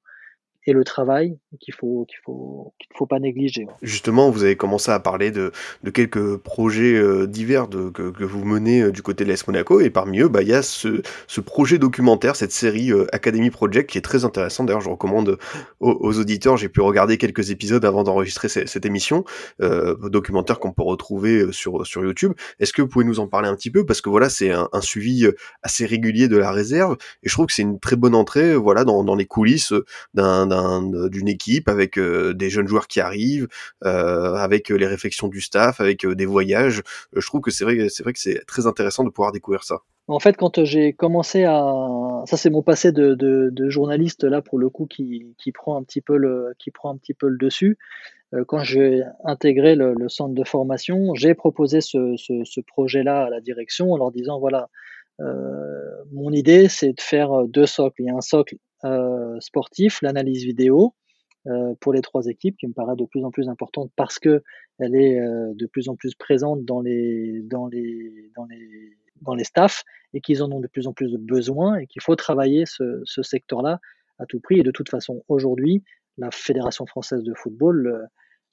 et le travail qu'il faut qu'il faut qu'il faut pas négliger. Justement, vous avez commencé à parler de, de quelques projets euh, divers de, que, que, vous menez euh, du côté de l'AS Monaco et parmi eux, bah il y a ce, ce projet documentaire, cette série euh, Academy Project qui est très intéressant. D'ailleurs, je recommande aux, aux auditeurs. J'ai pu regarder quelques épisodes avant d'enregistrer cette, cette émission, euh, documentaire qu'on peut retrouver sur sur YouTube. Est-ce que vous pouvez nous en parler un petit peu? Parce que voilà, c'est un, un, suivi assez régulier de la réserve et je trouve que c'est une très bonne entrée, voilà, dans, dans les coulisses d'un d'une équipe avec euh, des jeunes joueurs qui arrivent, euh, avec les réflexions du staff, avec euh, des voyages. je trouve que c'est vrai, c'est vrai que c'est très intéressant de pouvoir découvrir ça. En fait, quand j'ai commencé à, ça c'est mon passé de, journaliste là pour le coup qui, qui, prend un petit peu le, qui prend un petit peu le dessus. Quand j'ai intégré le, centre de formation, j'ai proposé ce, projet-là à la direction en leur disant voilà, euh, mon idée c'est de faire deux socles. Il y a un socle euh, sportif, l'analyse vidéo euh, pour les trois équipes qui me paraît de plus en plus importante parce que elle est euh, de plus en plus présente dans les dans les dans les dans les staffs et qu'ils en ont de plus en plus de besoin et qu'il faut travailler ce, secteur-là à tout prix. Et de toute façon, aujourd'hui, la Fédération française de football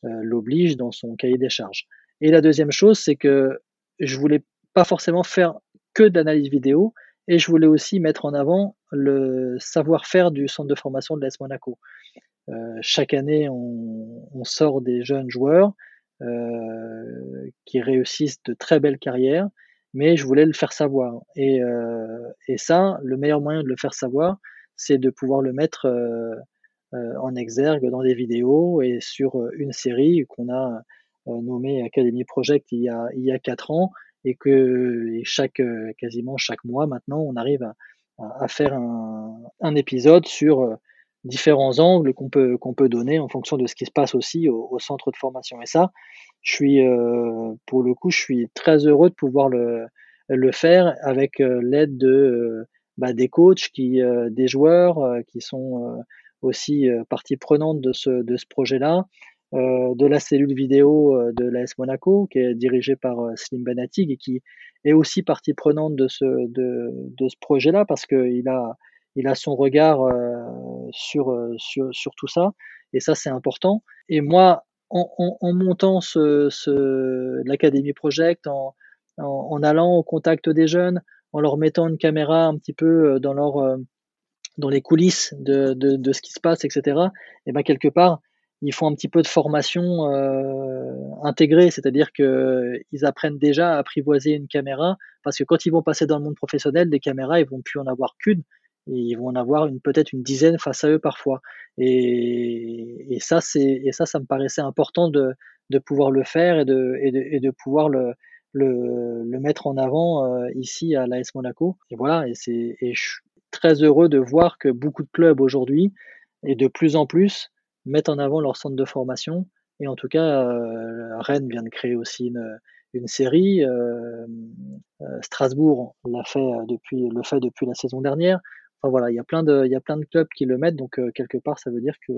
euh, l'oblige dans son cahier des charges. Et la deuxième chose, c'est que je voulais pas forcément faire que de l'analyse vidéo, et je voulais aussi mettre en avant le savoir-faire du centre de formation de l'AS Monaco. Euh, chaque année, on, sort des jeunes joueurs euh, qui réussissent de très belles carrières, mais je voulais le faire savoir. Et, euh, et ça, le meilleur moyen de le faire savoir, c'est de pouvoir le mettre en exergue dans des vidéos et sur une série qu'on a nommée Academy Project il y a, il y a quatre ans et que chaque quasiment chaque mois maintenant on arrive à, faire un, épisode sur différents angles qu'on peut qu'on peut donner en fonction de ce qui se passe aussi au, centre de formation. Et ça je suis euh, pour le coup je suis très heureux de pouvoir le faire avec l'aide de bah, des coachs qui des joueurs qui sont aussi partie prenante de ce de ce projet là euh, de la cellule vidéo euh, de l'AS Monaco, qui est dirigée par euh, Slim Benatig et qui est aussi partie prenante de ce, de, ce projet-là parce qu'il a, il a son regard sur, sur, tout ça. Et ça, c'est important. Et moi, en, montant ce, ce, l'Académie Project, en, en, allant au contact des jeunes, en leur mettant une caméra un petit peu dans leur dans les coulisses de, de, de ce qui se passe, etc. Et ben quelque part, ils font un petit peu de formation euh, intégrée, c'est-à-dire qu'ils apprennent déjà à apprivoiser une caméra, parce que quand ils vont passer dans le monde professionnel, des caméras, ils vont plus en avoir qu'une, ils vont en avoir une peut-être une dizaine face à eux parfois. Et, et ça, c'est et ça, ça me paraissait important de, de pouvoir le faire et de, et de, et de pouvoir le, le, le, mettre en avant euh, ici à l'AS Monaco. Et voilà, et, c'est, et je suis très heureux de voir que beaucoup de clubs aujourd'hui, et de plus en plus, mettent en avant leur centre de formation. Et en tout cas, euh, Rennes vient de créer aussi une, une série. Euh, euh, Strasbourg l'a fait depuis, le fait depuis la saison dernière. Enfin voilà, il y a plein de, il y a plein de clubs qui le mettent. Donc quelque part, ça veut dire que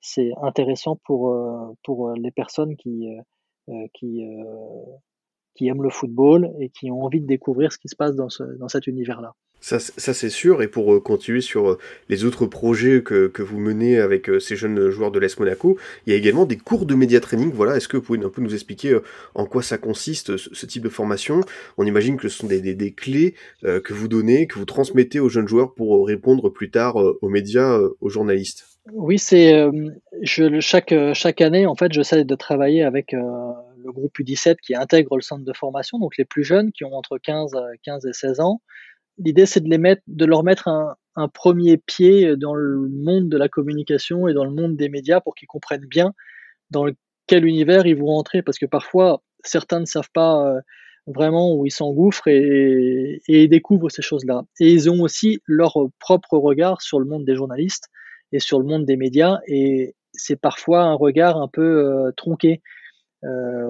c'est intéressant pour pour les personnes qui qui qui aiment le football et qui ont envie de découvrir ce qui se passe dans, ce, dans cet univers-là. Ça, ça c'est sûr. Et pour euh, continuer sur euh, les autres projets que, que vous menez avec euh, ces jeunes joueurs de l'ES Monaco, il y a également des cours de média training. Voilà, est-ce que vous pouvez un peu nous expliquer en quoi ça consiste, ce, ce type de formation? On imagine que ce sont des, des, des clés que vous donnez, que vous transmettez aux jeunes joueurs pour répondre plus tard aux médias, aux journalistes. Oui, c'est chaque, chaque année, en fait, j'essaie de travailler avec le groupe U17 qui intègre le centre de formation, donc les plus jeunes qui ont entre 15, 15 et 16 ans. L'idée c'est de les mettre, de leur mettre un, premier pied dans le monde de la communication et dans le monde des médias pour qu'ils comprennent bien dans quel univers ils vont rentrer, parce que parfois certains ne savent pas euh, vraiment où ils s'engouffrent et, et, découvrent ces choses-là. Et ils ont aussi leur propre regard sur le monde des journalistes et sur le monde des médias, et c'est parfois un regard un peu euh, tronqué, euh,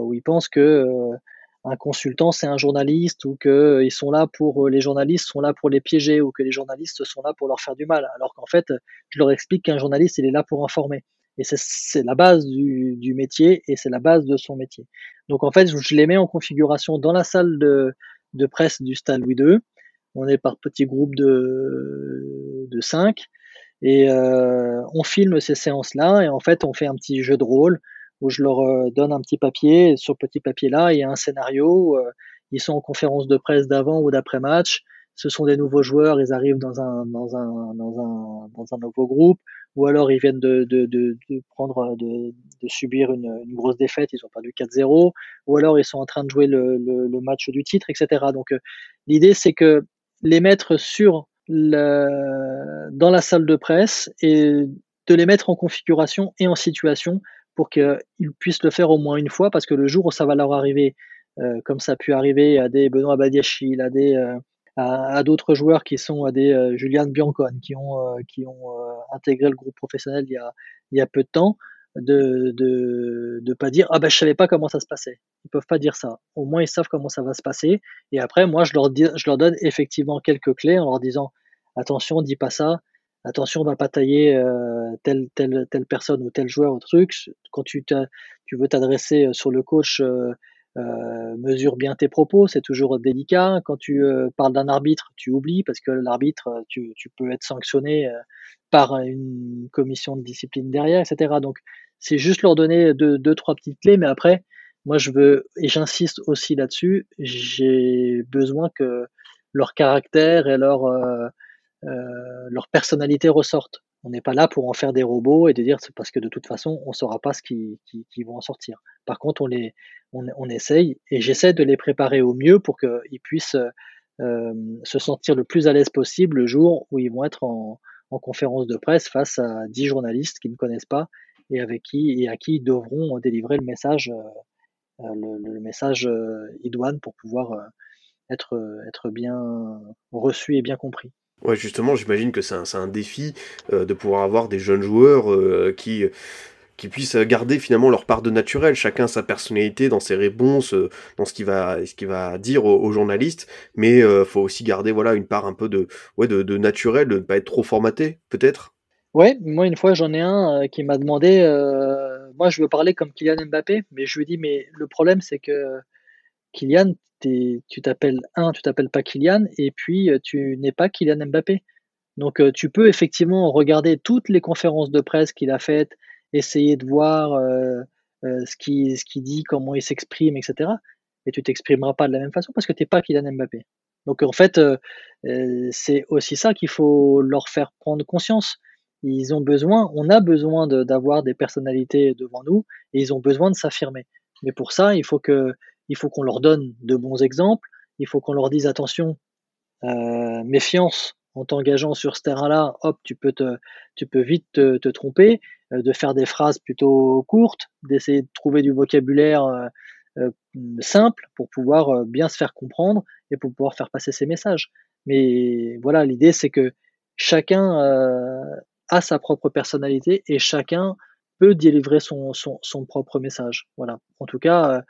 où ils pensent que euh, un consultant c'est un journaliste ou que euh, ils sont là pour euh, les journalistes sont là pour les piéger ou que les journalistes sont là pour leur faire du mal. Alors qu'en fait je leur explique qu'un journaliste il est là pour informer. Et c'est la base du, du, métier et c'est la base de son métier. Donc en fait je les mets en configuration dans la salle de, de presse du stade Louis II on est par petits groupes de de cinq. Et on filme ces séances-là et en fait on fait un petit jeu de rôle où je leur donne un petit papier. Sur le petit papier-là, il y a un scénario. ils sont en conférence de presse d'avant ou d'après match. Ce sont des nouveaux joueurs, ils arrivent dans un, dans un, dans un, dans un nouveau groupe, ou alors ils viennent de, de, de, prendre, de, de subir une, une, grosse défaite, ils ont perdu 4-0, ou alors ils sont en train de jouer le, le, le match du titre, etc. Donc l'idée c'est que les mettre sur le, dans la salle de presse et de les mettre en configuration et en situation pour qu'ils puissent le faire au moins une fois, parce que le jour où ça va leur arriver, euh, comme ça a pu arriver à des Benoît Badiachil, à des euh, à, d'autres joueurs qui sont à des euh, Julian Biancon, qui ont qui ont intégré le groupe professionnel il y a il y a peu de temps, de de de pas dire ah ben je savais pas comment ça se passait. Ils peuvent pas dire ça. Au moins ils savent comment ça va se passer. Et après moi je leur dis, je leur donne effectivement quelques clés en leur disant attention dis pas ça attention, on va pas tailler euh, telle, telle, telle personne ou tel joueur ou truc. Quand tu, tu veux t'adresser euh, sur le coach, euh, euh, mesure bien tes propos, c'est toujours délicat. Quand tu parles d'un arbitre, tu oublies parce que l'arbitre, tu, tu, peux être sanctionné par une commission de discipline derrière, etc. Donc, c'est juste leur donner deux, trois petites clés, mais après, moi, je veux, et j'insiste aussi là-dessus, j'ai besoin que leur caractère et leur leur personnalité ressorte. On n'est pas là pour en faire des robots et de dire c'est parce que de toute façon on ne saura pas ce qui, qui, qui, vont en sortir. Par contre, on les, on, on essaye et j'essaie de les préparer au mieux pour qu'ils puissent euh, se sentir le plus à l'aise possible le jour où ils vont être en, en conférence de presse face à 10 journalistes qui ne connaissent pas et avec qui et à qui ils devront délivrer le message, euh, le, le, message euh, idoine pour pouvoir euh, être, être bien reçu et bien compris. Ouais, justement, j'imagine que c'est un, un, défi euh, de pouvoir avoir des jeunes joueurs euh, qui, qui puissent garder finalement leur part de naturel, chacun sa personnalité dans ses réponses, euh, dans ce qu'il va, va dire aux, journalistes, mais euh, faut aussi garder voilà une part un peu de, ouais, de, de naturel, de ne pas être trop formaté, peut-être. Ouais, moi une fois j'en ai un qui m'a demandé, moi je veux parler comme Kylian Mbappé, mais je lui dis mais le problème c'est que Kylian, tu t'appelles un, tu t'appelles pas Kylian, et puis euh, tu n'es pas Kylian Mbappé. Donc euh, tu peux effectivement regarder toutes les conférences de presse qu'il a faites, essayer de voir euh, ce qu'il ce qui dit, comment il s'exprime, etc. Et tu t'exprimeras pas de la même façon parce que tu n'es pas Kylian Mbappé. Donc en fait, c'est aussi ça qu'il faut leur faire prendre conscience. Ils ont besoin, on a besoin d'avoir des personnalités devant nous et ils ont besoin de s'affirmer. Mais pour ça, il faut que il faut qu'on leur donne de bons exemples, il faut qu'on leur dise attention, euh, méfiance en t'engageant sur ce terrain-là, hop, tu peux, te, tu peux vite te, tromper, euh, de faire des phrases plutôt courtes, d'essayer de trouver du vocabulaire euh, simple pour pouvoir bien se faire comprendre et pour pouvoir faire passer ses messages. Mais voilà, l'idée c'est que chacun a sa propre personnalité et chacun peut délivrer son, son propre message. Voilà. En tout cas,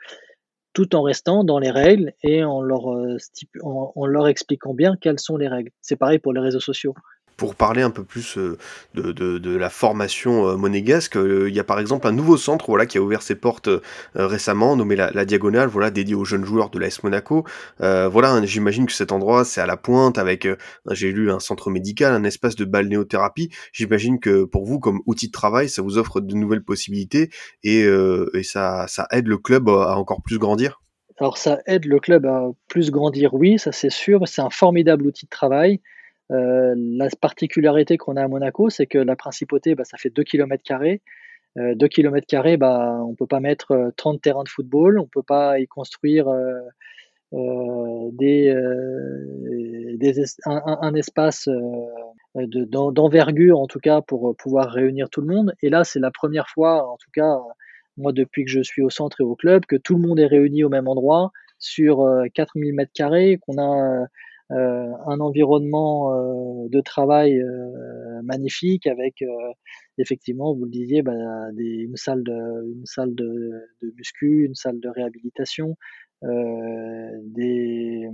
tout en restant dans les règles et en leur, euh, en leur expliquant bien quelles sont les règles. C'est pareil pour les réseaux sociaux pour parler un peu plus euh, de, la formation euh, monégasque, euh, il y a par exemple un nouveau centre voilà, qui a ouvert ses portes récemment, nommé la, Diagonale, voilà, dédié aux jeunes joueurs de l'AS Monaco. voilà, j'imagine que cet endroit, c'est à la pointe, avec, j'ai lu, un centre médical, un espace de balnéothérapie. J'imagine que pour vous, comme outil de travail, ça vous offre de nouvelles possibilités et, et ça, ça aide le club à encore plus grandir? Alors ça aide le club à plus grandir, oui, ça c'est sûr. C'est un formidable outil de travail. Euh, la particularité qu'on a à Monaco, c'est que la principauté, bah, ça fait 2 km. Euh, 2 km, bah, on peut pas mettre 30 euh, terrains de football, on peut pas y construire euh, un, espace d'envergure, en tout cas, pour pouvoir réunir tout le monde. Et là, c'est la première fois, en tout cas, moi, depuis que je suis au centre et au club, que tout le monde est réuni au même endroit sur 4000 mètres carrés, qu'on a un environnement euh, de travail euh, magnifique avec effectivement, vous le disiez, bah, des, une salle de, une salle de, muscu, une salle de réhabilitation, euh, des,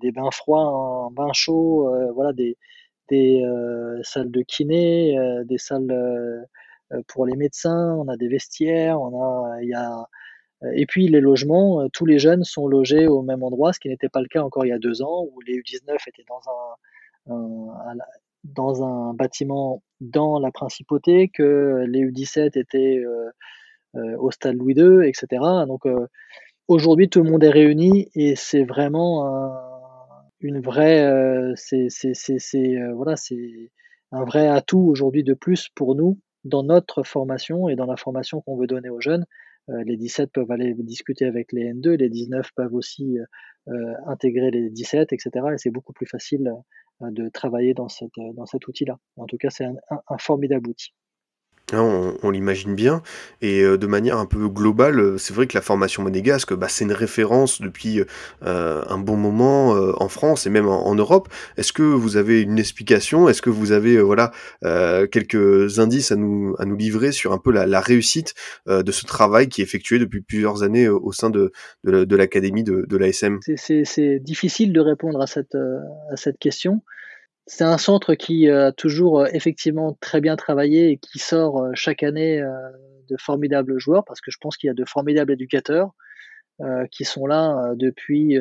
des bains froids, un bain chaud, euh, voilà, des, des euh, salles de kiné, des salles pour les médecins, on a des vestiaires, on a, il y a euh, et puis les logements, euh, tous les jeunes sont logés au même endroit, ce qui n'était pas le cas encore il y a deux ans, où les U19 étaient dans un, bâtiment dans la principauté, que les U17 étaient au stade Louis II, etc. Donc aujourd'hui, tout le monde est réuni et c'est vraiment un, une vraie, c'est voilà, c'est un vrai atout aujourd'hui de plus pour nous dans notre formation et dans la formation qu'on veut donner aux jeunes. Euh, les 17 peuvent aller discuter avec les N2, les 19 peuvent aussi euh, intégrer les 17, etc. Et c'est beaucoup plus facile euh, de travailler dans cet outil-là. En tout cas, c'est un formidable outil. Hein, on, l'imagine bien. Et euh, de manière un peu globale, euh, c'est vrai que la formation monégasque, bah, c'est une référence depuis euh, un bon moment en France et même en, Europe. Est-ce que vous avez une explication? Est-ce que vous avez voilà quelques indices à nous, à nous livrer sur un peu la, réussite de ce travail qui est effectué depuis plusieurs années au sein de, de, l'académie de, de l'ASM C'est difficile de répondre à cette, à cette question. C'est un centre qui a toujours euh, effectivement très bien travaillé et qui sort euh, chaque année euh, de formidables joueurs parce que je pense qu'il y a de formidables éducateurs qui sont là depuis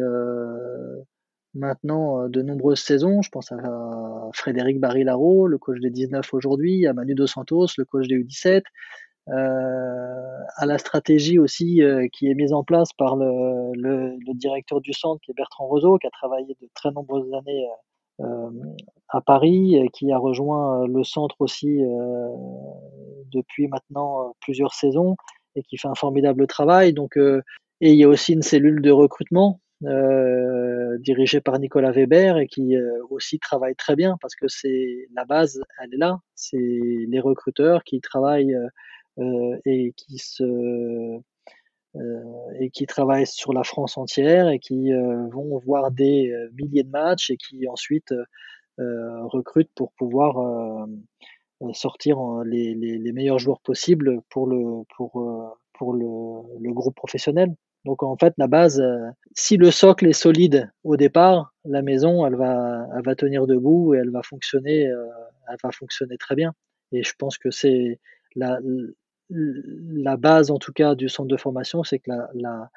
maintenant de nombreuses saisons. Je pense à Frédéric Barilaro, le coach des 19 aujourd'hui, à Manu Dos Santos, le coach des U17, à la stratégie aussi qui est mise en place par le, le, directeur du centre qui est Bertrand Roseau, qui a travaillé de très nombreuses années euh, à Paris, qui a rejoint euh, le centre aussi euh, depuis maintenant plusieurs saisons et qui fait un formidable travail. Donc, et il y a aussi une cellule de recrutement euh, dirigée par Nicolas Weber et qui aussi travaille très bien parce que c'est la base, elle est là. C'est les recruteurs qui travaillent euh, et qui se euh, et qui travaillent sur la France entière et qui euh, vont voir des euh, milliers de matchs et qui ensuite recrutent pour pouvoir sortir les, meilleurs joueurs possibles pour le, pour, pour le, groupe professionnel. Donc en fait, la base, si le socle est solide au départ, la maison, elle va, elle va tenir debout et elle va fonctionner, elle va fonctionner très bien. Et je pense que c'est la, la base, en tout cas, du centre de formation, c'est que la, la,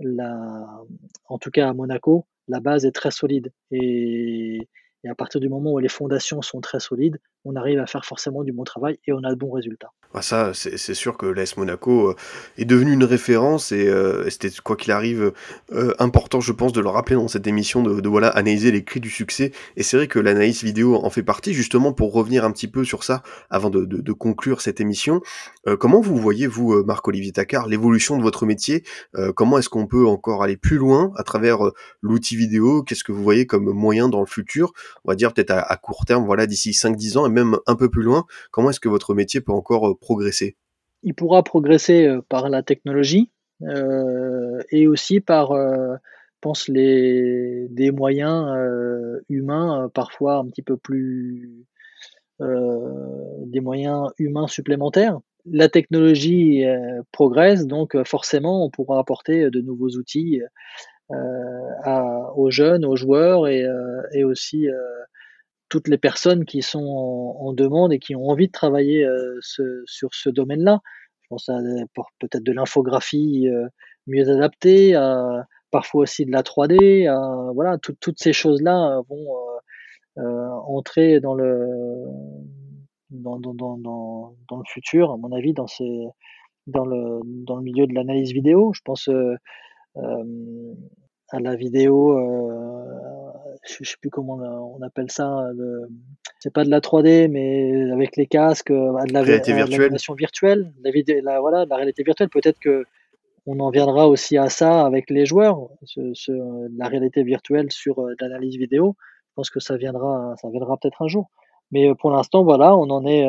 la, en tout cas à Monaco, la base est très solide. Et, et à partir du moment où les fondations sont très solides, on arrive à faire forcément du bon travail et on a de bons résultats. Ah, ça, c'est sûr que l'AS Monaco euh, est devenu une référence et, euh, c'était quoi qu'il arrive euh, important, je pense, de le rappeler dans cette émission de, voilà analyser les cris du succès. Et c'est vrai que l'analyse vidéo en fait partie, justement pour revenir un petit peu sur ça avant de, de, conclure cette émission. comment vous voyez vous, Marc-Olivier Tacard, l'évolution de votre métier Comment est-ce qu'on peut encore aller plus loin à travers l'outil vidéo? Qu'est-ce que vous voyez comme moyen dans le futur? On va dire peut-être à, à, court terme, voilà, d'ici 5-10 ans et même un peu plus loin. Comment est-ce que votre métier peut encore progresser? Il pourra progresser euh, par la technologie euh, et aussi par, euh, pense, les, des moyens humains parfois un petit peu plus... des moyens humains supplémentaires. La technologie progresse, donc forcément on pourra apporter de nouveaux outils aux jeunes, aux joueurs et, et aussi toutes les personnes qui sont en, demande et qui ont envie de travailler euh, sur ce domaine-là. Je pense à peut-être de l'infographie euh, mieux adaptée, parfois aussi de la 3D, à, voilà, toutes ces choses-là vont euh, entrer dans le dans, le futur, à mon avis, dans, le, dans le milieu de l'analyse vidéo. Je pense à la vidéo, je, sais plus comment on, appelle ça. C'est pas de la 3D, mais avec les casques, euh, de la réalité virtuelle. virtuelle, la, vidéo, la, voilà, la réalité virtuelle. Peut-être que on en viendra aussi à ça avec les joueurs, ce, la réalité virtuelle sur euh, l'analyse vidéo. Je pense que ça viendra, ça viendra peut-être un jour. Mais pour l'instant, voilà, on en est.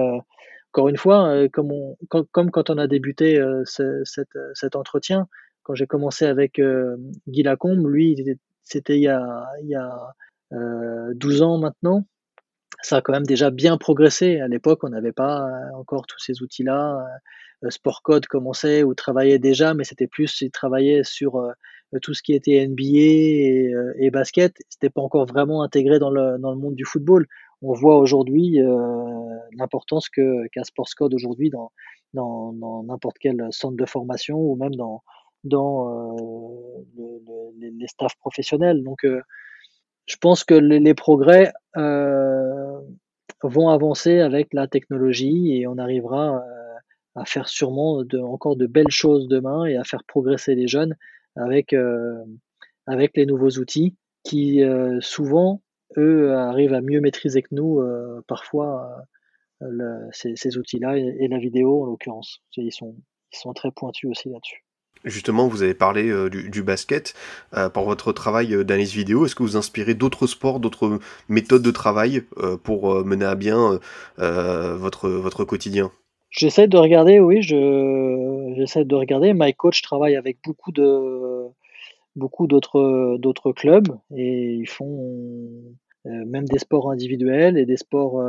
encore une fois, comme, on, comme, quand on a débuté cette, cet entretien, quand j'ai commencé avec euh, Guy Lacombe, lui, c'était il y a, il y a euh, 12 ans maintenant. Ça a quand même déjà bien progressé. À l'époque, on n'avait pas euh, encore tous ces outils-là. Euh, Sportcode commençait ou travaillait déjà, mais c'était plus, il travaillait sur tout ce qui était NBA et, et basket. C'était pas encore vraiment intégré dans le, dans le monde du football. On voit aujourd'hui l'importance que qu'a Sportscode aujourd'hui dans dans n'importe quel centre de formation ou même dans dans euh, le, les staffs professionnels. Donc, euh, je pense que les, progrès, euh, vont avancer avec la technologie et on arrivera à faire sûrement de, encore de belles choses demain et à faire progresser les jeunes avec, avec les nouveaux outils qui souvent, eux, arrivent à mieux maîtriser que nous parfois ces, outils-là et, la vidéo en l'occurrence. Ils sont, ils sont très pointus aussi là-dessus. Justement, vous avez parlé euh, du, basket. Euh, par votre travail euh, d'analyse vidéo, est-ce que vous inspirez d'autres sports, d'autres méthodes de travail pour mener à bien votre, votre quotidien? J'essaie de regarder, oui, je, j'essaie de regarder. My coach travaille avec beaucoup de beaucoup d'autres d'autres clubs et ils font même des sports individuels et des sports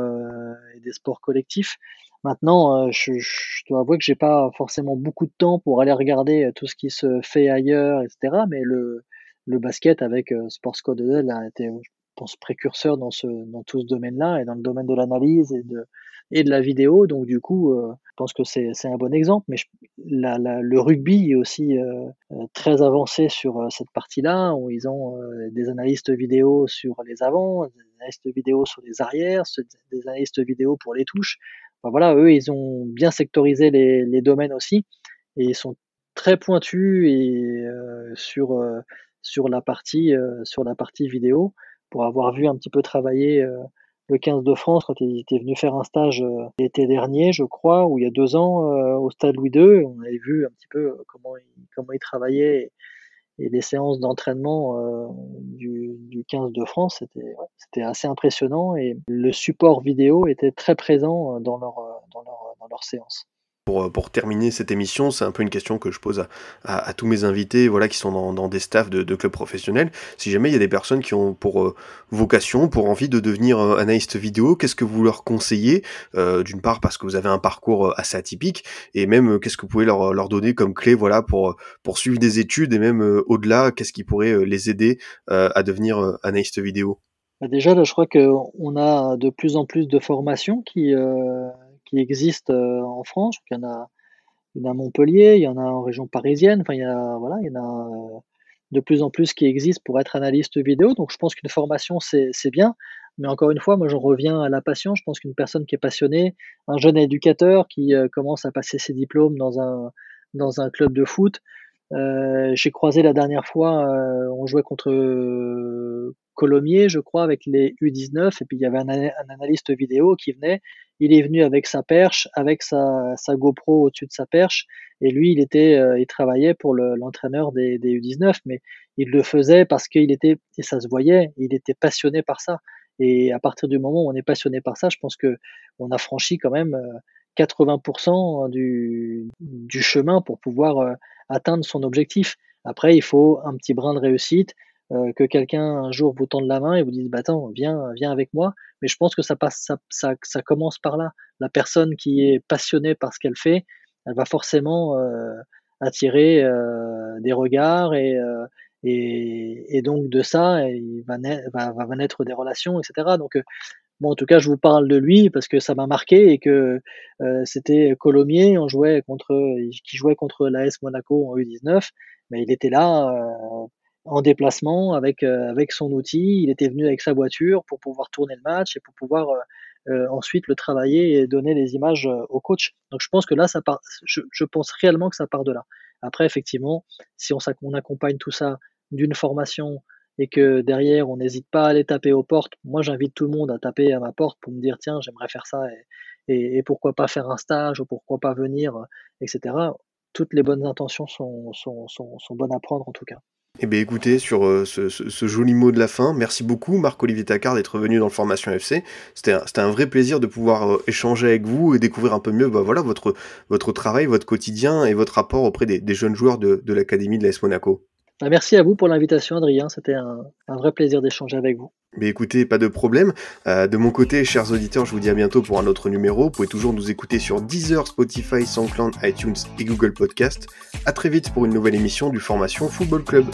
et des sports collectifs. Maintenant, euh, je, je, dois avouer que j'ai pas forcément beaucoup de temps pour aller regarder euh, tout ce qui se fait ailleurs, etc. Mais le, le basket avec euh, Sports Code a été, je pense, précurseur dans, ce, dans tout ce domaine-là et dans le domaine de l'analyse et de, et de la vidéo. Donc du coup, je pense que c'est un bon exemple. Mais le rugby est aussi très avancé sur cette partie-là, où ils ont des analystes vidéo sur les avants, des analystes vidéo sur les arrières, des analystes vidéo pour les touches voilà, eux, ils ont bien sectorisé les, domaines aussi et ils sont très pointus euh, euh, euh, sur la partie vidéo pour avoir vu un petit peu travailler le 15 de France quand il était venu faire un stage l'été dernier, je crois, ou il y a deux ans au Stade Louis II. On avait vu un petit peu comment il, comment il travaillait et, les séances d'entraînement du, du 15 de France, c'était assez impressionnant et le support vidéo était très présent dans leur, dans leur, dans leur. Pour, pour, terminer cette émission, c'est un peu une question que je pose à, tous mes invités voilà, qui sont dans, des staffs de, clubs professionnels. Si jamais il y a des personnes qui ont pour euh, vocation, pour envie de devenir euh, analyste vidéo, qu'est-ce que vous leur conseillez euh, D'une part parce que vous avez un parcours euh, assez atypique, et même qu'est-ce que vous pouvez leur, donner comme clé voilà, pour, pour suivre des études, et même au-delà, qu'est-ce qui pourrait les aider à devenir analyste vidéo? Bah, Déjà, je crois qu'on a de plus en plus de formations qui existent euh, en France. Il y en a, à Montpellier, il y en a en région parisienne. Enfin, il y voilà, il y en a euh, de plus en plus qui existent pour être analyste vidéo. Donc, je pense qu'une formation, c'est bien. Mais encore une fois, moi, j'en reviens à la passion. Je pense qu'une personne qui est passionnée, un jeune éducateur qui euh, commence à passer ses diplômes dans un club de foot, euh, j'ai croisé la dernière fois, euh, on jouait contre Colomiers, je crois, avec les U19, et puis il y avait un, analyste vidéo qui venait. Il est venu avec sa perche, avec sa, GoPro au-dessus de sa perche, et lui, il était, euh, il travaillait pour l'entraîneur des, des, U19, mais il le faisait parce qu'il était, et ça se voyait, il était passionné par ça. Et à partir du moment où on est passionné par ça, je pense que on a franchi quand même 80% du, chemin pour pouvoir atteindre son objectif. Après, il faut un petit brin de réussite, euh, que quelqu'un un jour vous tende la main et vous dise bah attends, viens, viens avec moi. Mais je pense que ça commence par là. La personne qui est passionnée par ce qu'elle fait, elle va forcément euh, attirer euh, des regards et, euh, donc de ça, il va, va naître des relations, etc. Donc En tout cas, je vous parle de lui parce que ça m'a marqué et que euh, c'était Colomiers, on jouait contre, qui jouait contre l'AS Monaco en U19, mais il était là euh, en déplacement avec euh, avec son outil, il était venu avec sa voiture pour pouvoir tourner le match et pour pouvoir ensuite le travailler et donner les images au coach. Donc je pense que là, ça part, je, je pense réellement que ça part de là. Après, effectivement, si on, on accompagne tout ça d'une formation, et que derrière on n'hésite pas à aller taper aux portes, moi j'invite tout le monde à taper à ma porte pour me dire tiens j'aimerais faire ça et, pourquoi pas faire un stage ou pourquoi pas venir, etc. Toutes les bonnes intentions sont, bonnes à prendre en tout cas. Eh bien écoutez, sur euh, ce, joli mot de la fin, merci beaucoup Marc-Olivier Tacard d'être venu dans le Formation FC. C'était un, vrai plaisir de pouvoir euh, échanger avec vous et découvrir un peu mieux bah, voilà, votre, travail, votre quotidien et votre rapport auprès des, jeunes joueurs de, de l'Académie de l'AS Monaco. Bah, merci à vous pour l'invitation, Adrien. C'était un, vrai plaisir d'échanger avec vous. Mais écoutez, pas de problème. Euh, de mon côté, chers auditeurs, je vous dis à bientôt pour un autre numéro. Vous pouvez toujours nous écouter sur Deezer, Spotify, SoundCloud, iTunes et Google Podcast. À très vite pour une nouvelle émission du Formation Football Club.